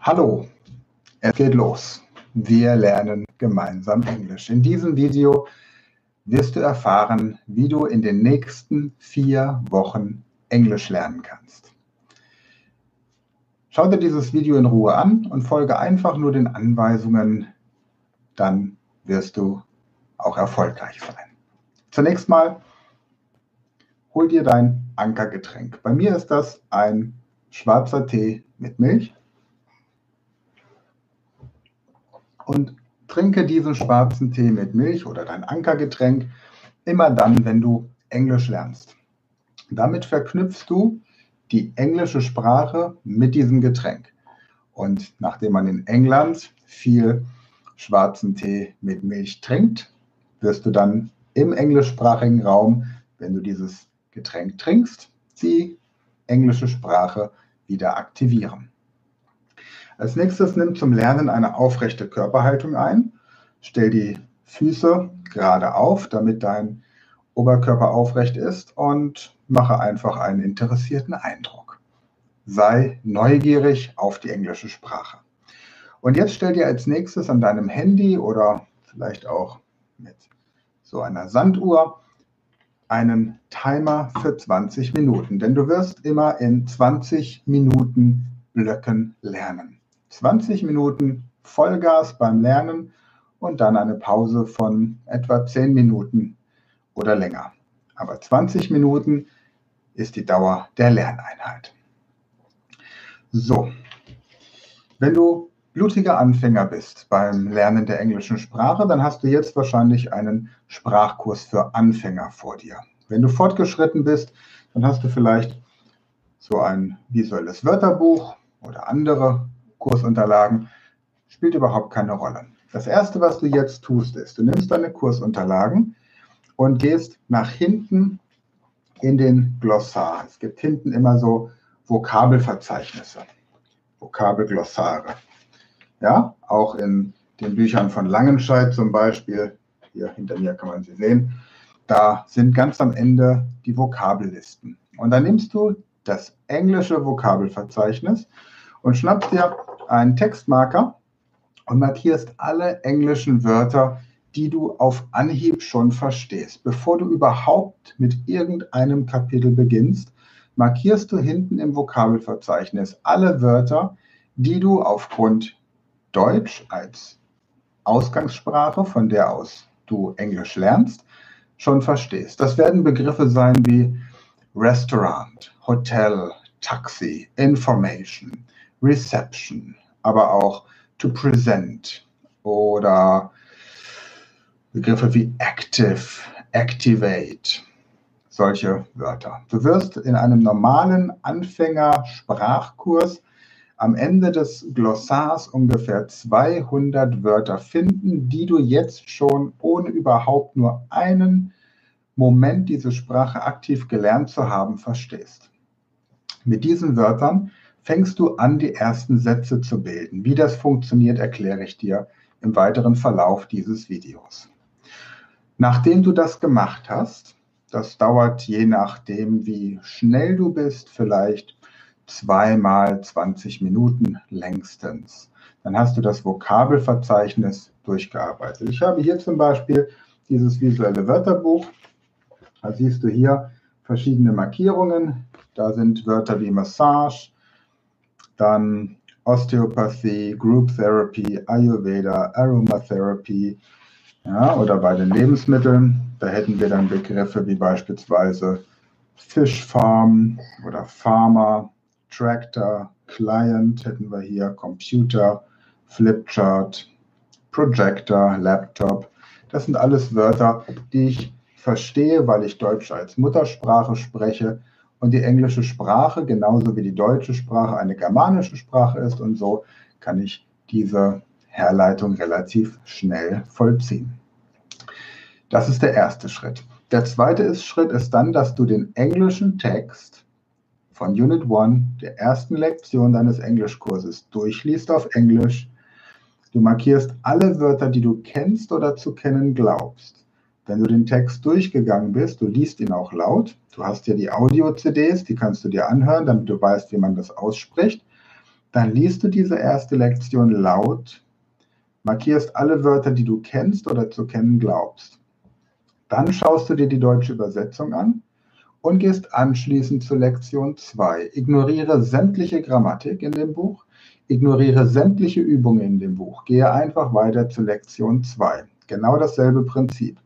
Hallo, es geht los. Wir lernen gemeinsam Englisch. In diesem Video wirst du erfahren, wie du in den nächsten vier Wochen Englisch lernen kannst. Schau dir dieses Video in Ruhe an und folge einfach nur den Anweisungen, dann wirst du auch erfolgreich sein. Zunächst mal hol dir dein Ankergetränk. Bei mir ist das ein schwarzer Tee mit Milch. Und trinke diesen schwarzen Tee mit Milch oder dein Ankergetränk immer dann, wenn du Englisch lernst. Damit verknüpfst du die englische Sprache mit diesem Getränk. Und nachdem man in England viel schwarzen Tee mit Milch trinkt, wirst du dann im englischsprachigen Raum, wenn du dieses Getränk trinkst, die englische Sprache wieder aktivieren. Als nächstes nimm zum Lernen eine aufrechte Körperhaltung ein. Stell die Füße gerade auf, damit dein Oberkörper aufrecht ist und mache einfach einen interessierten Eindruck. Sei neugierig auf die englische Sprache. Und jetzt stell dir als nächstes an deinem Handy oder vielleicht auch mit so einer Sanduhr einen Timer für 20 Minuten, denn du wirst immer in 20 Minuten Blöcken lernen. 20 Minuten Vollgas beim Lernen und dann eine Pause von etwa 10 Minuten oder länger. Aber 20 Minuten ist die Dauer der Lerneinheit. So, wenn du blutiger Anfänger bist beim Lernen der englischen Sprache, dann hast du jetzt wahrscheinlich einen Sprachkurs für Anfänger vor dir. Wenn du fortgeschritten bist, dann hast du vielleicht so ein visuelles Wörterbuch oder andere Kursunterlagen. Spielt überhaupt keine Rolle. Das Erste, was du jetzt tust, ist, du nimmst deine Kursunterlagen und gehst nach hinten in den Glossar. Es gibt hinten immer so Vokabelverzeichnisse, Vokabelglossare. Ja, auch in den Büchern von Langenscheidt zum Beispiel, hier hinter mir kann man sie sehen, da sind ganz am Ende die Vokabellisten. Und dann nimmst du das englische Vokabelverzeichnis und schnappst dir einen Textmarker und markierst alle englischen Wörter, die du auf Anhieb schon verstehst. Bevor du überhaupt mit irgendeinem Kapitel beginnst, markierst du hinten im Vokabelverzeichnis alle Wörter, die du aufgrund Deutsch als Ausgangssprache, von der aus du Englisch lernst, schon verstehst. Das werden Begriffe sein wie Restaurant, Hotel, Taxi, Information, Reception, aber auch to present oder Begriffe wie active, activate, solche Wörter. Du wirst in einem normalen Anfänger-Sprachkurs am Ende des Glossars ungefähr 200 Wörter finden, die du jetzt schon ohne überhaupt nur einen Moment diese Sprache aktiv gelernt zu haben verstehst. Mit diesen Wörtern fängst du an, die ersten Sätze zu bilden. Wie das funktioniert, erkläre ich dir im weiteren Verlauf dieses Videos. Nachdem du das gemacht hast, das dauert je nachdem, wie schnell du bist, vielleicht zweimal 20 Minuten längstens. Dann hast du das Vokabelverzeichnis durchgearbeitet. Ich habe hier zum Beispiel dieses visuelle Wörterbuch. Da siehst du hier verschiedene Markierungen. Da sind Wörter wie Massage, dann Osteopathie, Group Therapy, Ayurveda, Aromatherapy. Ja, oder bei den Lebensmitteln, da hätten wir dann Begriffe wie beispielsweise Fish Farm oder Farmer, Tractor, Client hätten wir hier, Computer, Flipchart, Projector, Laptop. Das sind alles Wörter, die ich verstehe, weil ich Deutsch als Muttersprache spreche und die englische Sprache genauso wie die deutsche Sprache eine germanische Sprache ist und so kann ich diese Herleitung relativ schnell vollziehen. Das ist der erste Schritt. Der zweite Schritt ist dann, dass du den englischen Text von Unit 1, der ersten Lektion deines Englischkurses, durchliest auf Englisch. Du markierst alle Wörter, die du kennst oder zu kennen glaubst. Wenn du den Text durchgegangen bist, du liest ihn auch laut. Du hast ja die Audio-CDs, die kannst du dir anhören, damit du weißt, wie man das ausspricht. Dann liest du diese erste Lektion laut, markierst alle Wörter, die du kennst oder zu kennen glaubst. Dann schaust du dir die deutsche Übersetzung an und gehst anschließend zu Lektion 2. Ignoriere sämtliche Grammatik in dem Buch, ignoriere sämtliche Übungen in dem Buch. Gehe einfach weiter zu Lektion 2. Genau dasselbe Prinzip.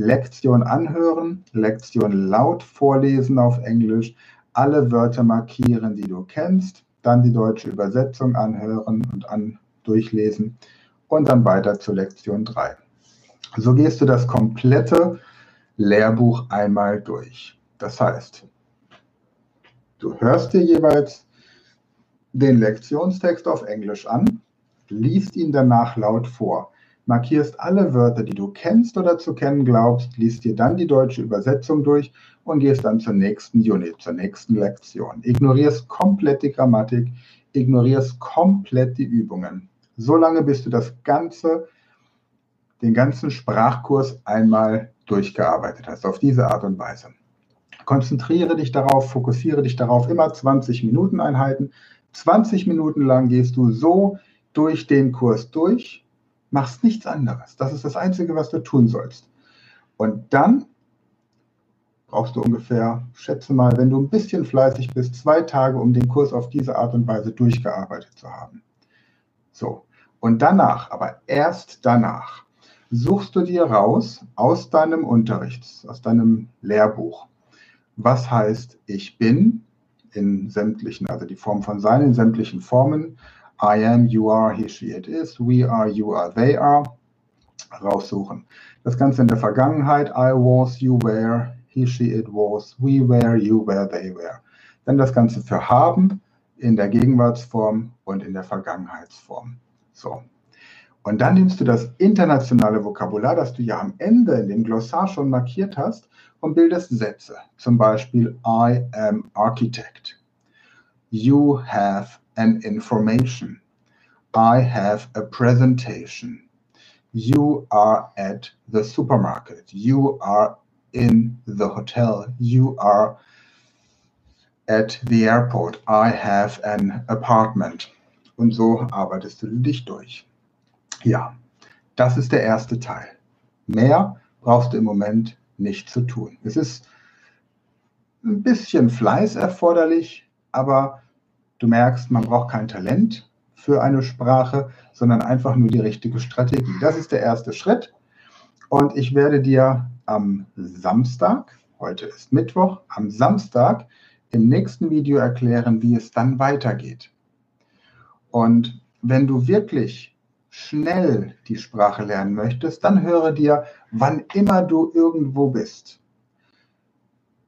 Lektion anhören, Lektion laut vorlesen auf Englisch, alle Wörter markieren, die du kennst, dann die deutsche Übersetzung anhören und an durchlesen und dann weiter zu Lektion 3. So gehst du das komplette Lehrbuch einmal durch. Das heißt, du hörst dir jeweils den Lektionstext auf Englisch an, liest ihn danach laut vor, markierst alle Wörter, die du kennst oder zu kennen glaubst, liest dir dann die deutsche Übersetzung durch und gehst dann zur nächsten Unit, zur nächsten Lektion. Ignorierst komplett die Grammatik, ignorierst komplett die Übungen. Solange bis du das ganze, den ganzen Sprachkurs einmal durchgearbeitet hast, auf diese Art und Weise. Konzentriere dich darauf, fokussiere dich darauf, immer 20 Minuten Einheiten. 20 Minuten lang gehst du so durch den Kurs durch, machst nichts anderes. Das ist das Einzige, was du tun sollst. Und dann brauchst du ungefähr, schätze mal, wenn du ein bisschen fleißig bist, zwei Tage, um den Kurs auf diese Art und Weise durchgearbeitet zu haben. So. Und danach, aber erst danach, suchst du dir raus aus deinem Unterricht, aus deinem Lehrbuch, was heißt ich bin in sämtlichen, also die Form von sein in sämtlichen Formen, I am, you are, he, she, it is, we are, you are, they are, raussuchen. Das Ganze in der Vergangenheit, I was, you were, he, she, it was, we were, you were, they were. Dann das Ganze für haben in der Gegenwartsform und in der Vergangenheitsform. So. Und dann nimmst du das internationale Vokabular, das du ja am Ende in dem Glossar schon markiert hast, und bildest Sätze. Zum Beispiel I am architect. You have an information. I have a presentation. You are at the supermarket. You are in the hotel. You are at the airport. I have an apartment. Und so arbeitest du dich durch. Ja, das ist der erste Teil. Mehr brauchst du im Moment nicht zu tun. Es ist ein bisschen Fleiß erforderlich, aber du merkst, man braucht kein Talent für eine Sprache, sondern einfach nur die richtige Strategie. Das ist der erste Schritt. Und ich werde dir am Samstag, heute ist Mittwoch, am Samstag im nächsten Video erklären, wie es dann weitergeht. Und wenn du wirklich schnell die Sprache lernen möchtest, dann höre dir, wann immer du irgendwo bist,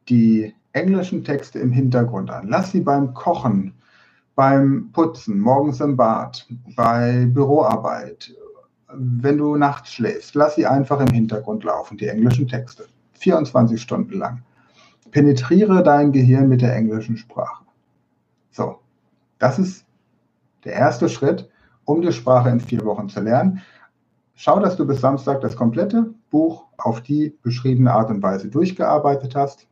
die englischen Texte im Hintergrund an. Lass sie beim Kochen, beim Putzen, morgens im Bad, bei Büroarbeit, wenn du nachts schläfst. Lass sie einfach im Hintergrund laufen, die englischen Texte. 24 Stunden lang. Penetriere dein Gehirn mit der englischen Sprache. So, das ist der erste Schritt um die Sprache in vier Wochen zu lernen. Schau, dass du bis Samstag das komplette Buch auf die beschriebene Art und Weise durchgearbeitet hast.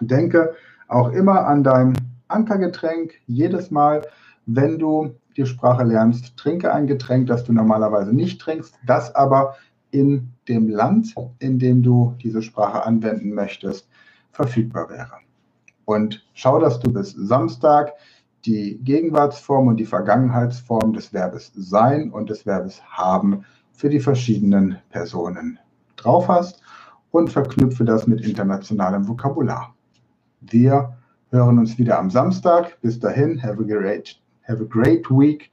Denke auch immer an dein Ankergetränk. Jedes Mal, wenn du die Sprache lernst, trinke ein Getränk, das du normalerweise nicht trinkst, das aber in dem Land, in dem du diese Sprache anwenden möchtest, verfügbar wäre. Und schau, dass du bis Samstag die Gegenwartsform und die Vergangenheitsform des Verbes sein und des Verbes haben für die verschiedenen Personen drauf hast und verknüpfe das mit internationalem Vokabular. Wir hören uns wieder am Samstag. Bis dahin, have a great, have a great week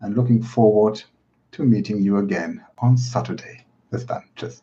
and looking forward to meeting you again on Saturday. Bis dann. Tschüss.